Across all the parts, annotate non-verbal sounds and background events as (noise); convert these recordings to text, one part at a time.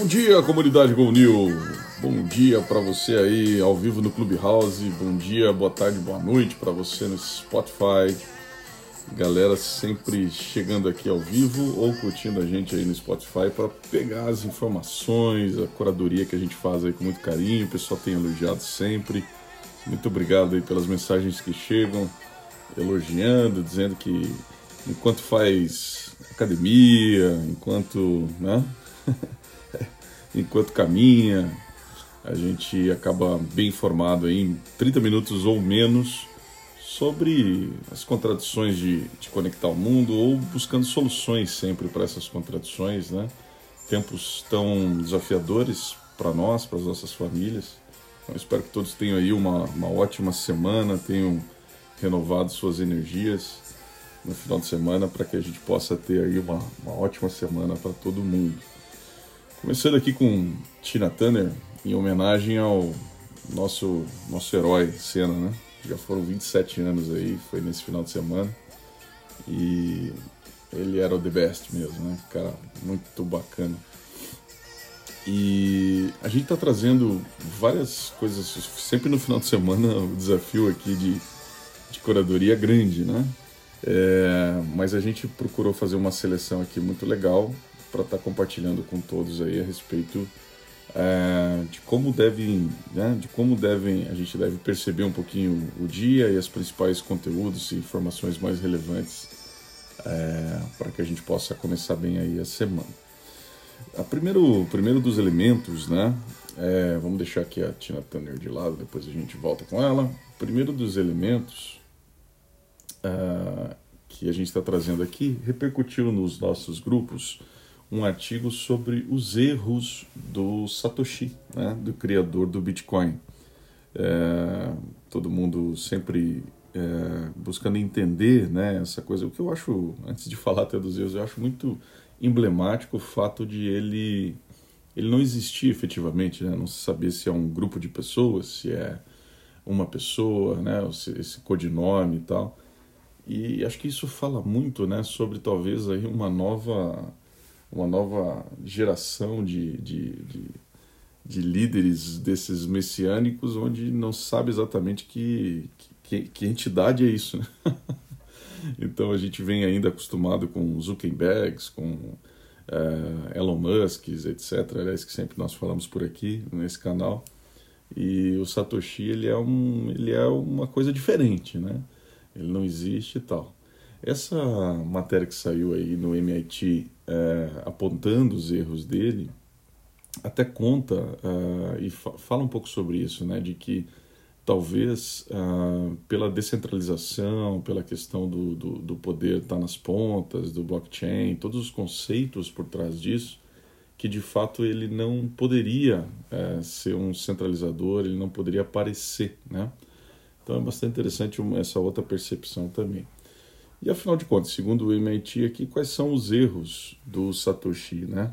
Bom dia, comunidade Go New. Bom dia para você aí ao vivo no Clubhouse. Bom dia, boa tarde, boa noite para você no Spotify. Galera sempre chegando aqui ao vivo ou curtindo a gente aí no Spotify para pegar as informações, a curadoria que a gente faz aí com muito carinho. O pessoal tem elogiado sempre. Muito obrigado aí pelas mensagens que chegam, elogiando, dizendo que enquanto faz academia, enquanto, né? (laughs) enquanto caminha, a gente acaba bem informado em 30 minutos ou menos sobre as contradições de, de conectar o mundo ou buscando soluções sempre para essas contradições, né? Tempos tão desafiadores para nós, para as nossas famílias. Então, espero que todos tenham aí uma, uma ótima semana, tenham renovado suas energias no final de semana para que a gente possa ter aí uma, uma ótima semana para todo mundo. Começando aqui com Tina Turner, em homenagem ao nosso, nosso herói Senna, né? Já foram 27 anos aí, foi nesse final de semana. E ele era o the best mesmo, né? Cara, muito bacana. E a gente está trazendo várias coisas, sempre no final de semana, o desafio aqui de, de curadoria grande, né? É, mas a gente procurou fazer uma seleção aqui muito legal para estar tá compartilhando com todos aí a respeito é, de como devem, né, de como devem, a gente deve perceber um pouquinho o dia e os principais conteúdos e informações mais relevantes é, para que a gente possa começar bem aí a semana. A primeiro, primeiro dos elementos, né? É, vamos deixar aqui a Tina Turner de lado, depois a gente volta com ela. O primeiro dos elementos uh, que a gente está trazendo aqui repercutiu nos nossos grupos um artigo sobre os erros do Satoshi, né, do criador do Bitcoin. É, todo mundo sempre é, buscando entender né, essa coisa. O que eu acho, antes de falar até dos erros, eu acho muito emblemático o fato de ele, ele não existir efetivamente, né, não se saber se é um grupo de pessoas, se é uma pessoa, né, esse codinome e tal. E acho que isso fala muito né, sobre talvez aí uma nova uma nova geração de, de, de, de, líderes desses messiânicos, onde não sabe exatamente que, que, que entidade é isso. Né? (laughs) então a gente vem ainda acostumado com Zuckerbergs, com uh, Elon Musk, etc. Aliás, que sempre nós falamos por aqui nesse canal. E o Satoshi ele é, um, ele é uma coisa diferente, né? Ele não existe e tal. Essa matéria que saiu aí no MIT é, apontando os erros dele, até conta uh, e fa fala um pouco sobre isso, né, de que talvez uh, pela descentralização, pela questão do, do, do poder estar tá nas pontas, do blockchain, todos os conceitos por trás disso, que de fato ele não poderia uh, ser um centralizador, ele não poderia aparecer, né? Então é bastante interessante essa outra percepção também. E afinal de contas, segundo o MIT aqui, quais são os erros do Satoshi, né?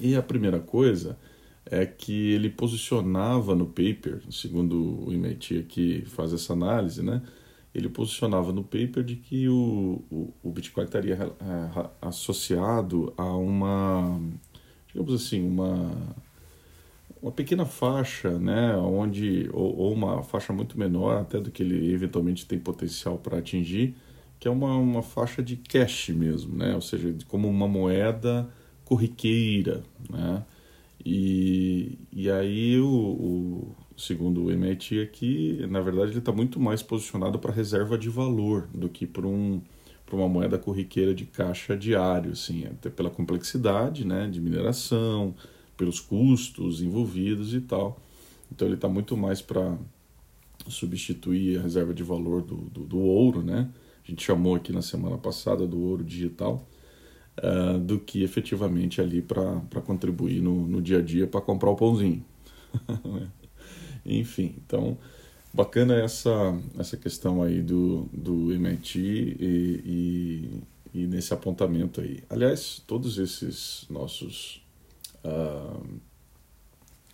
E a primeira coisa é que ele posicionava no paper, segundo o MIT aqui faz essa análise, né? Ele posicionava no paper de que o, o, o Bitcoin estaria é, associado a uma, digamos assim, uma, uma pequena faixa, né? Onde, ou, ou uma faixa muito menor até do que ele eventualmente tem potencial para atingir, que é uma, uma faixa de cash mesmo, né? ou seja, como uma moeda corriqueira. Né? E, e aí, o, o, segundo o MIT aqui, na verdade, ele está muito mais posicionado para reserva de valor do que para um, uma moeda corriqueira de caixa diário, assim, até pela complexidade né, de mineração, pelos custos envolvidos e tal. Então, ele está muito mais para substituir a reserva de valor do, do, do ouro, né? A gente chamou aqui na semana passada do ouro digital, uh, do que efetivamente ali para contribuir no, no dia a dia para comprar o pãozinho. (laughs) Enfim, então bacana essa, essa questão aí do, do MIT e, e, e nesse apontamento aí. Aliás, todos esses nossos uh,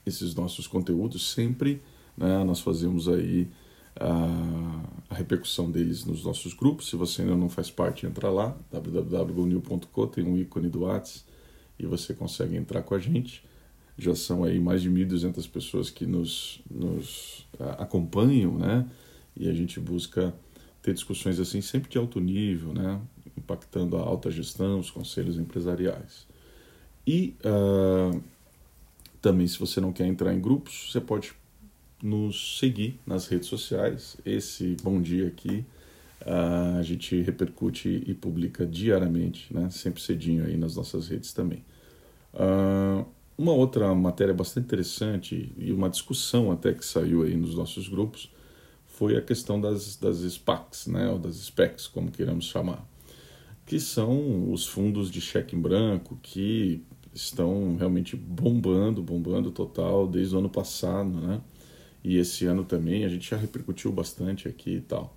esses nossos conteúdos sempre né, nós fazemos aí a, repercussão deles nos nossos grupos. Se você ainda não faz parte, entra lá, www.gonil.com, tem um ícone do WhatsApp e você consegue entrar com a gente. Já são aí mais de 1.200 pessoas que nos, nos acompanham, né? E a gente busca ter discussões assim sempre de alto nível, né? Impactando a alta gestão, os conselhos empresariais. E uh, também, se você não quer entrar em grupos, você pode nos seguir nas redes sociais. Esse Bom Dia aqui uh, a gente repercute e publica diariamente, né? sempre cedinho aí nas nossas redes também. Uh, uma outra matéria bastante interessante e uma discussão até que saiu aí nos nossos grupos foi a questão das, das SPACs, né? ou das SPECs, como queiramos chamar, que são os fundos de cheque em branco que estão realmente bombando, bombando total desde o ano passado, né? E esse ano também a gente já repercutiu bastante aqui e tal.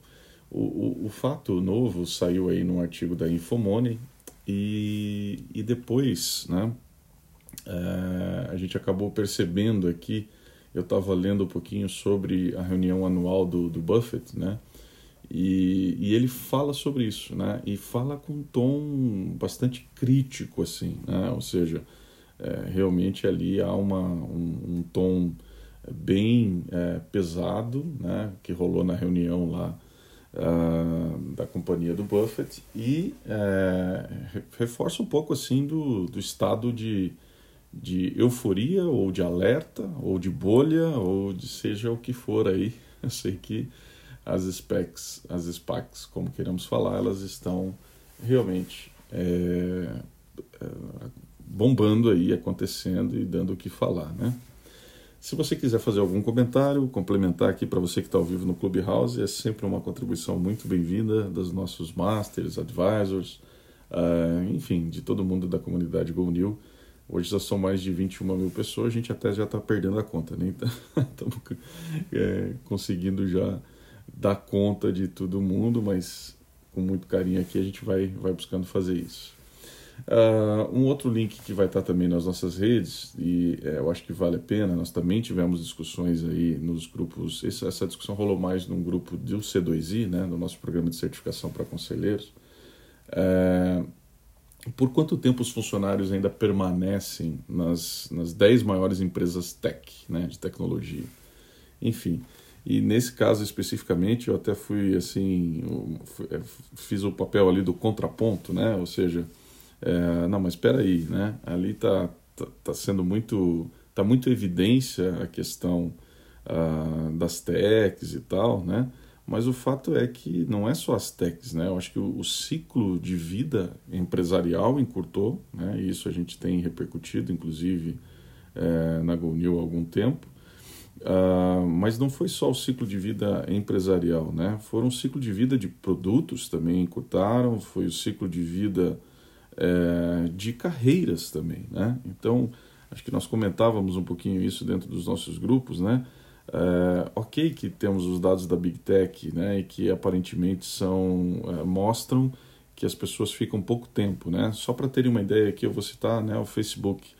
O, o, o fato novo saiu aí num artigo da Infomoney e, e depois, né? É, a gente acabou percebendo aqui, eu estava lendo um pouquinho sobre a reunião anual do, do Buffett, né? E, e, ele fala sobre isso, né? E fala com um tom bastante crítico, assim, né? Ou seja, é, realmente ali há uma, um, um tom bem é, pesado, né? Que rolou na reunião lá uh, da companhia do Buffett e é, reforça um pouco, assim, do, do estado de, de euforia ou de alerta ou de bolha ou de seja o que for aí. (laughs) Eu sei que as specs, as SPACs, como queremos falar, elas estão realmente é, é, bombando aí, acontecendo e dando o que falar, né? Se você quiser fazer algum comentário, complementar aqui para você que está ao vivo no Clubhouse, é sempre uma contribuição muito bem-vinda dos nossos masters, advisors, uh, enfim, de todo mundo da comunidade GoNew. Hoje já são mais de 21 mil pessoas, a gente até já está perdendo a conta, né? Então, (laughs) estamos é, conseguindo já dar conta de todo mundo, mas com muito carinho aqui a gente vai, vai buscando fazer isso. Uh, um outro link que vai estar também nas nossas redes, e é, eu acho que vale a pena, nós também tivemos discussões aí nos grupos, essa, essa discussão rolou mais num grupo do C2I, né, no nosso programa de certificação para conselheiros. Uh, por quanto tempo os funcionários ainda permanecem nas, nas 10 maiores empresas tech, né, de tecnologia? Enfim, e nesse caso especificamente, eu até fui assim, é, fiz o papel ali do contraponto, né? Ou seja, é, não, mas espera aí, né? Ali tá, tá, tá, sendo muito, tá muito evidência a questão uh, das techs e tal, né? Mas o fato é que não é só as techs, né? Eu acho que o, o ciclo de vida empresarial encurtou, né? E isso a gente tem repercutido, inclusive, é, na GoNew há algum tempo. Uh, mas não foi só o ciclo de vida empresarial, né? Foram o ciclo de vida de produtos também encurtaram, foi o ciclo de vida é, de carreiras também, né? Então, acho que nós comentávamos um pouquinho isso dentro dos nossos grupos, né? É, ok que temos os dados da Big Tech, né? E que aparentemente são é, mostram que as pessoas ficam pouco tempo, né? Só para terem uma ideia aqui, eu vou citar, né? O Facebook,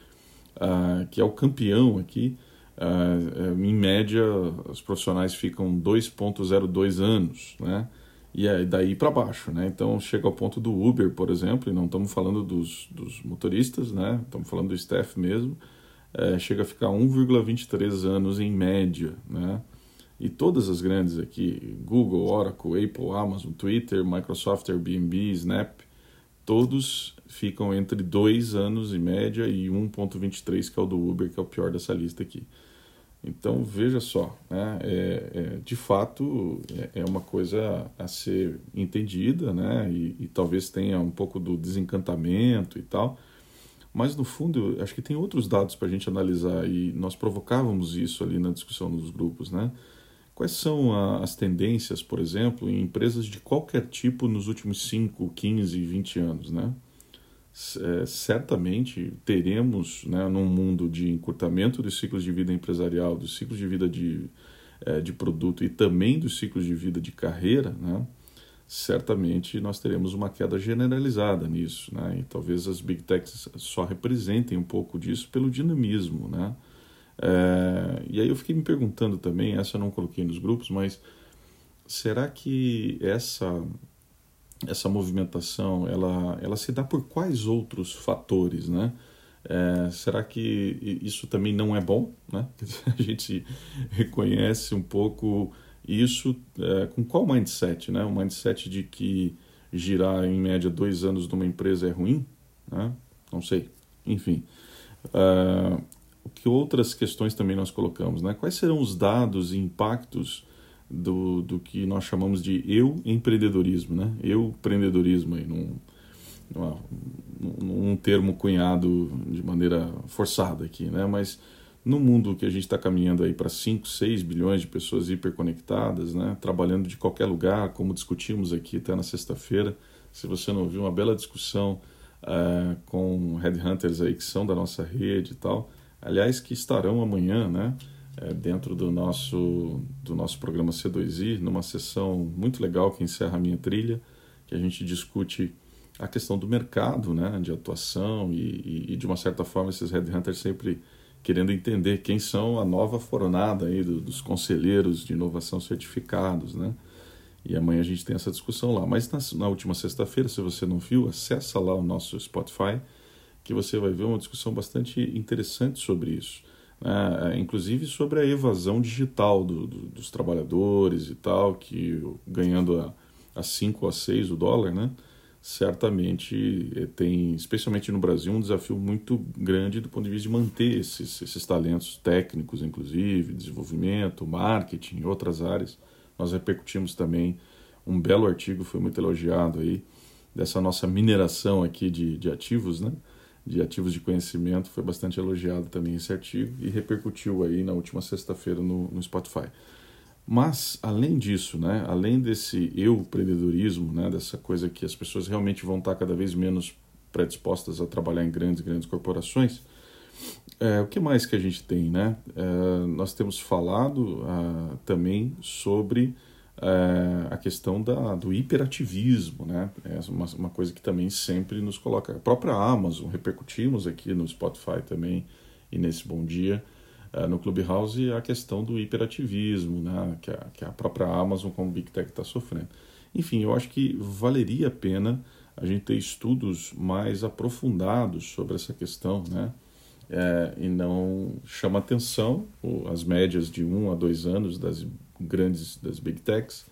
uh, que é o campeão aqui Uh, em média, os profissionais ficam 2,02 anos, né? E é daí para baixo, né? Então chega ao ponto do Uber, por exemplo, e não estamos falando dos, dos motoristas, né? Estamos falando do staff mesmo. É, chega a ficar 1,23 anos em média, né? E todas as grandes aqui, Google, Oracle, Apple, Amazon, Twitter, Microsoft, Airbnb, Snap, todos ficam entre 2 anos em média e 1,23 que é o do Uber, que é o pior dessa lista aqui. Então veja só, né? é, é, de fato é, é, uma coisa a ser entendida, né? E, e, talvez tenha um pouco do desencantamento e tal, mas no fundo acho que tem outros dados para a gente analisar e nós provocávamos isso ali na discussão dos grupos, né? Quais são a, as tendências, por exemplo, em empresas de qualquer tipo nos últimos 5, 15, 20 anos, né? É, certamente teremos, né, num mundo de encurtamento dos ciclos de vida empresarial, dos ciclos de vida de, é, de produto e também dos ciclos de vida de carreira, né, certamente nós teremos uma queda generalizada nisso. Né, e talvez as big techs só representem um pouco disso pelo dinamismo. Né. É, e aí eu fiquei me perguntando também, essa eu não coloquei nos grupos, mas será que essa essa movimentação ela, ela se dá por quais outros fatores, né? É, será que isso também não é bom? Né? (laughs) A gente reconhece um pouco isso é, com qual mindset? Né? O mindset de que girar em média dois anos numa empresa é ruim? Né? Não sei. Enfim. Uh, que outras questões também nós colocamos? Né? Quais serão os dados e impactos do, do que nós chamamos de eu empreendedorismo? Né? Eu empreendedorismo aí, num, num, num termo cunhado de maneira forçada aqui, né? mas no mundo que a gente está caminhando aí para 5, 6 bilhões de pessoas hiperconectadas, né? trabalhando de qualquer lugar, como discutimos aqui até na sexta-feira. Se você não ouviu, uma bela discussão uh, com headhunters aí que são da nossa rede e tal. Aliás, que estarão amanhã, né? É, dentro do nosso, do nosso programa C2I, numa sessão muito legal que encerra a minha trilha, que a gente discute a questão do mercado né, de atuação e, e, de uma certa forma esses headhunters sempre querendo entender quem são a nova foronada aí do, dos conselheiros de inovação certificados, né? E amanhã a gente tem essa discussão lá. Mas na, na última sexta-feira, se você não viu, acessa lá o nosso Spotify, que você vai ver uma discussão bastante interessante sobre isso. Né? É, inclusive sobre a evasão digital do, do, dos trabalhadores e tal, que ganhando a, a 5 ou a 6 o dólar, né? certamente eh, tem, especialmente no Brasil, um desafio muito grande do ponto de vista de manter esses, esses talentos técnicos, inclusive, desenvolvimento, marketing, outras áreas. Nós repercutimos também um belo artigo, foi muito elogiado aí, dessa nossa mineração aqui de, de ativos, né? De ativos de conhecimento, foi bastante elogiado também esse artigo e repercutiu aí na última sexta-feira no, no Spotify. Mas, além disso, né, além desse eu empreendedorismo, né, dessa coisa que as pessoas realmente vão estar cada vez menos predispostas a trabalhar em grandes, grandes corporações, é, o que mais que a gente tem? Né? É, nós temos falado ah, também sobre é, a questão da, do hiperativismo, né? é uma, uma coisa que também sempre nos coloca. A própria Amazon, repercutimos aqui no Spotify também e nesse Bom Dia, uh, no Clubhouse a questão do hiperativismo, né, que, a, que a própria Amazon como Big Tech está sofrendo. Enfim, eu acho que valeria a pena a gente ter estudos mais aprofundados sobre essa questão, né? É, e não chama atenção as médias de um a dois anos das grandes das big techs,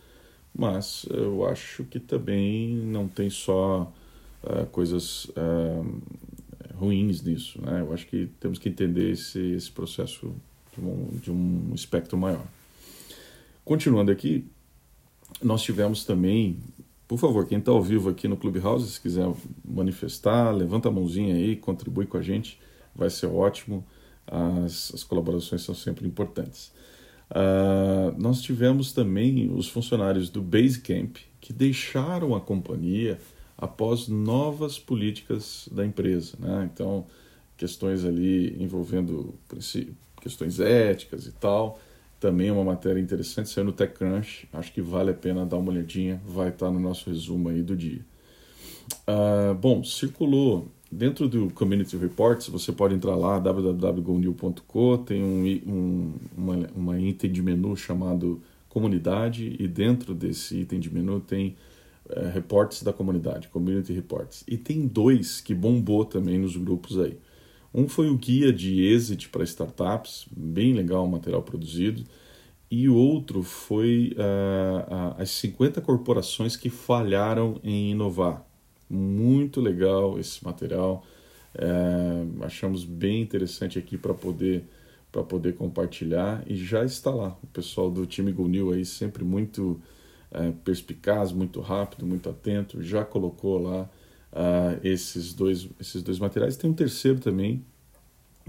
mas eu acho que também não tem só uh, coisas uh, ruins nisso. Né? Eu acho que temos que entender esse, esse processo de um, de um espectro maior. Continuando aqui, nós tivemos também, por favor, quem está ao vivo aqui no Clubhouse, se quiser manifestar, levanta a mãozinha aí, contribui com a gente, vai ser ótimo. As, as colaborações são sempre importantes. Uh, nós tivemos também os funcionários do Basecamp que deixaram a companhia após novas políticas da empresa. Né? Então, questões ali envolvendo questões éticas e tal. Também é uma matéria interessante, saiu no TechCrunch. Acho que vale a pena dar uma olhadinha. Vai estar no nosso resumo aí do dia. Uh, bom, circulou dentro do Community Reports. Você pode entrar lá, www.gonil.co. Tem um, um uma, uma item de menu chamado Comunidade. E dentro desse item de menu tem é, da comunidade, community reports. E tem dois que bombou também nos grupos aí. Um foi o guia de exit para startups, bem legal o material produzido. E o outro foi uh, as 50 corporações que falharam em inovar. Muito legal esse material. Uh, achamos bem interessante aqui para poder para poder compartilhar e já está lá. O pessoal do time Gunil aí sempre muito é, perspicaz, muito rápido, muito atento, já colocou lá uh, esses, dois, esses dois materiais. Tem um terceiro também,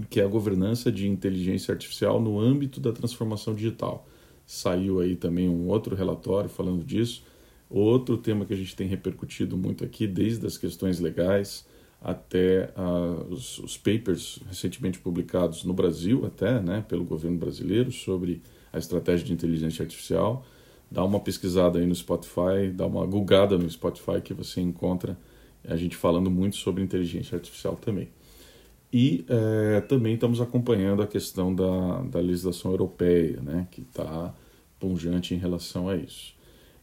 que é a governança de inteligência artificial no âmbito da transformação digital. Saiu aí também um outro relatório falando disso. Outro tema que a gente tem repercutido muito aqui, desde as questões legais até uh, os, os, papers recentemente publicados no Brasil, até né, pelo governo brasileiro, sobre a estratégia de inteligência artificial dá uma pesquisada aí no Spotify, dá uma googada no Spotify que você encontra a gente falando muito sobre inteligência artificial também. E é, também estamos acompanhando a questão da, da legislação europeia, né, que está punjante em relação a isso.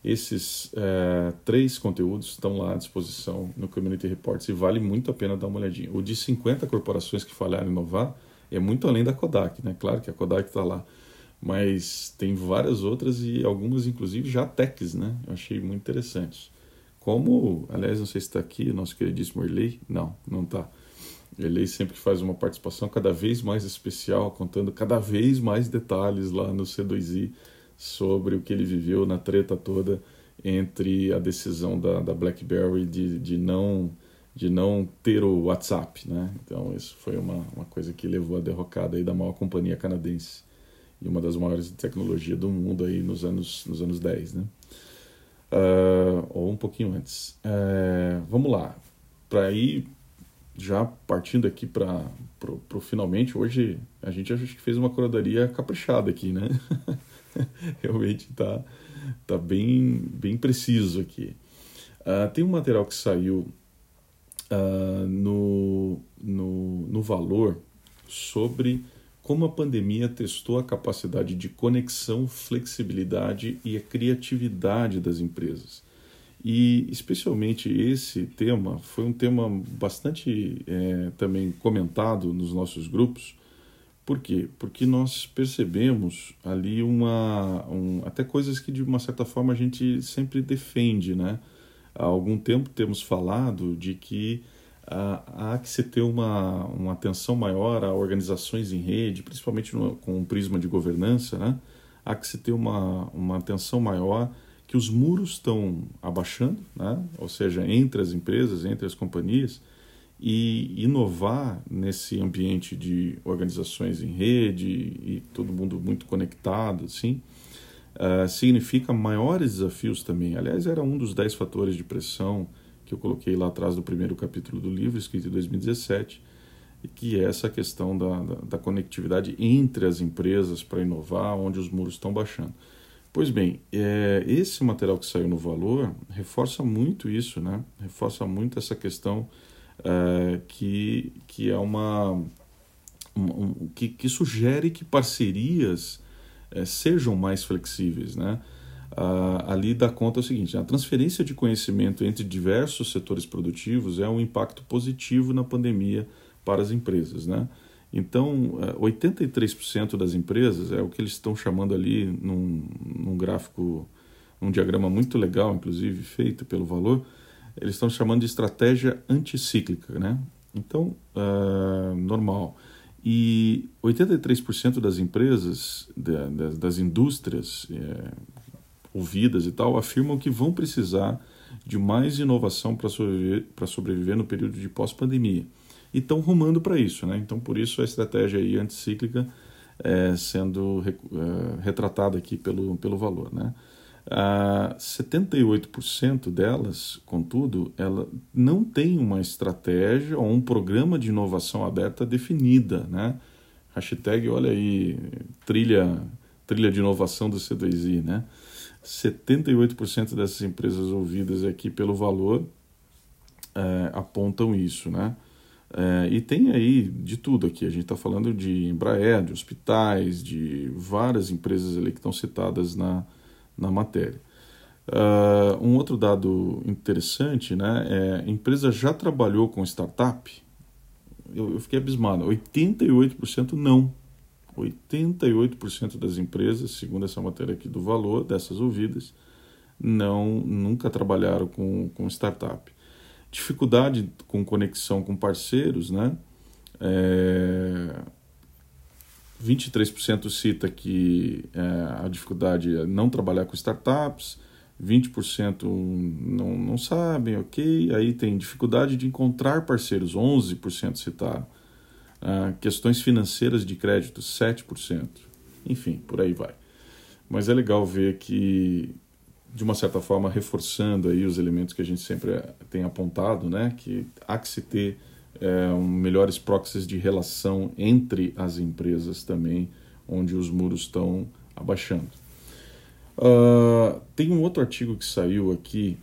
Esses é, três conteúdos estão lá à disposição no Community Reports e vale muito a pena dar uma olhadinha. O de 50 corporações que falharam em inovar é muito além da Kodak, né? Claro que a Kodak está lá, mas tem várias outras e algumas, inclusive, já techs, né? Eu achei muito interessantes. Como, aliás, não sei se está aqui o nosso queridíssimo Erley. Não, não está. Erley sempre faz uma participação cada vez mais especial, contando cada vez mais detalhes lá no C2I sobre o que ele viveu na treta toda entre a decisão da, da BlackBerry de, de, não, de não ter o WhatsApp, né? Então isso foi uma, uma coisa que levou a derrocada aí da maior companhia canadense e uma das maiores de tecnologia do mundo aí nos anos, nos anos 10, né? Uh, ou um pouquinho antes. Uh, vamos lá. Para ir já partindo aqui para o finalmente, hoje a gente acho que fez uma curadoria caprichada aqui, né? (laughs) (laughs) realmente está tá bem, bem preciso aqui. Uh, tem um material que saiu uh, no, no, no Valor sobre como a pandemia testou a capacidade de conexão, flexibilidade e a criatividade das empresas. E especialmente esse tema foi um tema bastante é, também comentado nos nossos grupos, por quê? Porque nós percebemos ali uma, um, até coisas que de uma certa forma a gente sempre defende, né? Há algum tempo temos falado de que ah, há que se ter uma, uma atenção maior a organizações em rede, principalmente no, com um prisma de governança, né? Há que se ter uma, uma atenção maior que os muros estão abaixando, né? Ou seja, entre as empresas, entre as companhias, e inovar nesse ambiente de organizações em rede e todo mundo muito conectado, assim, uh, significa maiores desafios também. Aliás, era um dos dez fatores de pressão que eu coloquei lá atrás do primeiro capítulo do livro, escrito em 2017, que é essa questão da, da, da conectividade entre as empresas para inovar, onde os muros estão baixando. Pois bem, é, esse material que saiu no Valor reforça muito isso, né? Reforça muito essa questão uh, que, que é uma, um, que, que sugere que parcerias uh, sejam mais flexíveis, né? Ali dá conta o seguinte: a transferência de conhecimento entre diversos setores produtivos é um impacto positivo na pandemia para as empresas, né? Então, 83% das empresas, é o que eles estão chamando ali num, num gráfico, um diagrama muito legal, inclusive feito pelo Valor, eles estão chamando de estratégia anticíclica, né? Então, uh, normal. E 83% das empresas, das indústrias é, ouvidas e tal, afirmam que vão precisar de mais inovação para sobreviver, sobreviver no período de pós-pandemia. E estão rumando para isso, né? Então, por isso a estratégia aí anticíclica é, sendo é, retratada aqui pelo, pelo valor, né? Uh, 78% delas, contudo, ela não tem uma estratégia ou um programa de inovação aberta definida, né? Hashtag, olha aí, trilha, trilha de inovação do C2I, né? 78% dessas empresas ouvidas aqui pelo valor é, apontam isso, né? É, e tem aí de tudo aqui. A gente está falando de Embraer, de hospitais, de várias empresas ali que estão citadas na, na matéria. Uh, um outro dado interessante, né, é a empresa já trabalhou com startup? Eu, eu fiquei abismado, 88% não. 88% das empresas, segundo essa matéria aqui do valor dessas ouvidas, não nunca trabalharam com, com startup. Dificuldade com conexão com parceiros, né? É, 23% cita que é, a dificuldade é não trabalhar com startups, 20% não, não sabem, ok. Aí tem dificuldade de encontrar parceiros, 11% citaram. Ah, questões financeiras de crédito, 7%. Enfim, por aí vai. Mas é legal ver que, de uma certa forma, reforçando aí os elementos que a gente sempre tem apontado, né? Que há que se ter é, melhores proxies de relação entre as empresas também, onde os muros estão abaixando. Uh, tem um outro artigo que saiu aqui,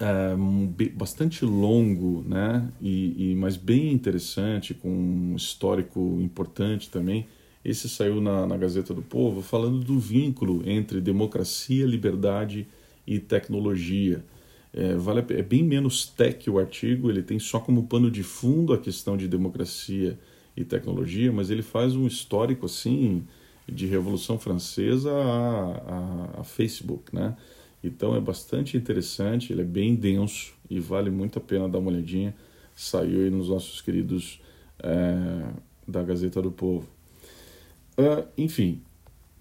uh, bastante longo, né? E, e, mas bem interessante, com um histórico importante também. Esse saiu na, na Gazeta do Povo falando do vínculo entre democracia, liberdade e tecnologia. É, vale, é bem menos tech o artigo, ele tem só como pano de fundo a questão de democracia e tecnologia, mas ele faz um histórico assim de Revolução Francesa a, a, a Facebook, né? Então é bastante interessante, ele é bem denso e vale muito a pena dar uma olhadinha. Saiu aí nos nossos queridos é, da Gazeta do Povo. Uh, enfim,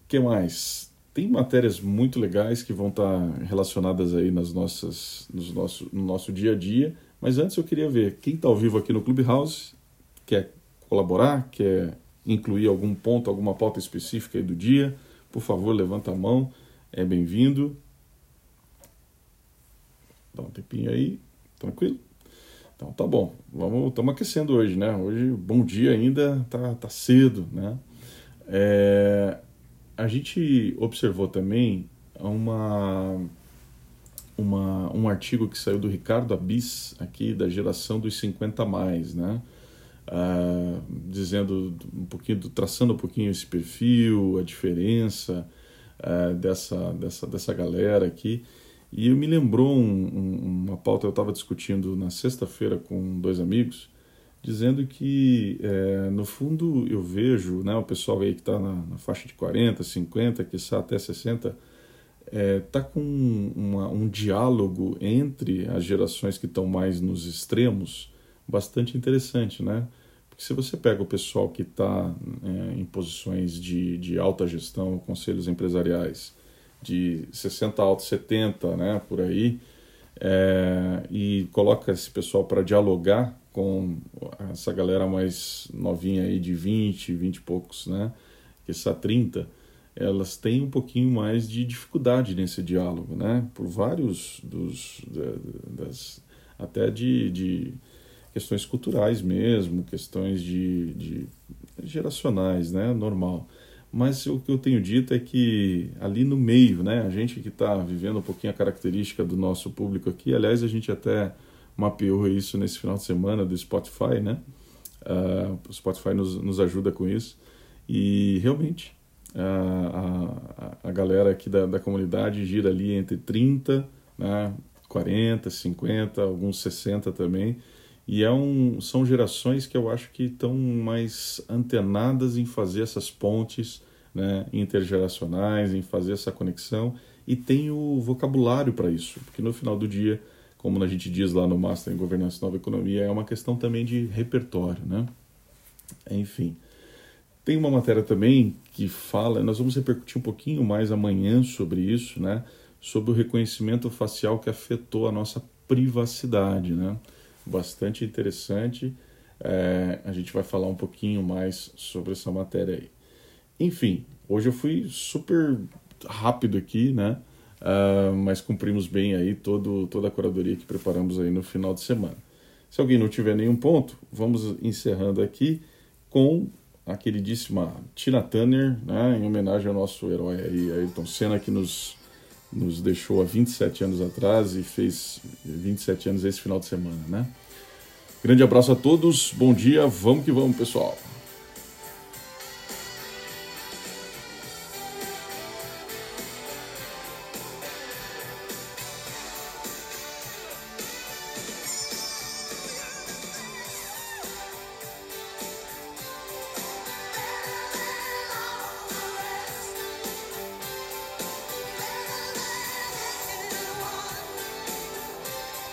que mais? Tem matérias muito legais que vão estar relacionadas aí nas nossas, nos nosso, no nosso dia a dia. Mas antes eu queria ver quem está ao vivo aqui no Clubhouse, quer colaborar, quer incluir algum ponto, alguma pauta específica aí do dia, por favor, levanta a mão, é bem-vindo. Dá um tempinho aí, tranquilo? Então tá bom, vamos, estamos aquecendo hoje, né? Hoje, bom dia ainda, tá, tá cedo, né? É, a gente observou também uma, uma, um artigo que saiu do Ricardo Abis, aqui da geração dos 50 mais, né? Uh, dizendo um pouquinho, traçando um pouquinho esse perfil, a diferença uh, dessa, dessa, dessa galera aqui. E me lembrou um, um, uma pauta que eu estava discutindo na sexta-feira com dois amigos, dizendo que, é, no fundo, eu vejo né, o pessoal aí que está na, na, faixa de 40, 50, que está até 60, está é, tá com uma, um diálogo entre as gerações que estão mais nos extremos bastante interessante, né? Porque se você pega o pessoal que está é, em posições de, de alta gestão, conselhos empresariais, de 60 alto 70, né, por aí, é, e coloca esse pessoal para dialogar com essa galera mais novinha aí de 20, 20 e poucos, né? Que essa 30, elas têm um pouquinho mais de dificuldade nesse diálogo, né? Por vários dos das até de, de questões culturais mesmo, questões de, de geracionais, né? Normal. Mas o que eu tenho dito é que ali no meio, né? A gente que está vivendo um pouquinho a característica do nosso público aqui, aliás, a gente até mapeou isso nesse final de semana do Spotify, né? Uh, o Spotify nos, nos ajuda com isso. E realmente, a, a, a galera aqui da, da comunidade gira ali entre 30, né, 40, 50, alguns 60 também. E é um, são gerações que eu acho que estão mais antenadas em fazer essas pontes né, intergeracionais, em fazer essa conexão e tem o vocabulário para isso, porque no final do dia como a gente diz lá no Master em Governança e Nova Economia, é uma questão também de repertório, né? Enfim. Tem uma matéria também que fala, nós vamos repercutir um pouquinho mais amanhã sobre isso, né? Sobre o reconhecimento facial que afetou a nossa privacidade, né? Bastante interessante. É, a gente vai falar um pouquinho mais sobre essa matéria aí. Enfim, hoje eu fui super rápido aqui, né? Uh, mas cumprimos bem aí todo, toda a curadoria que preparamos aí no final de semana. Se alguém não tiver nenhum ponto, vamos encerrando aqui com a queridíssima Tina Turner, né, em homenagem ao nosso herói aí, Ayrton Senna, que nos, nos deixou há 27 anos atrás e fez 27 anos esse final de semana, né? Grande abraço a todos, bom dia, vamos que vamos, pessoal!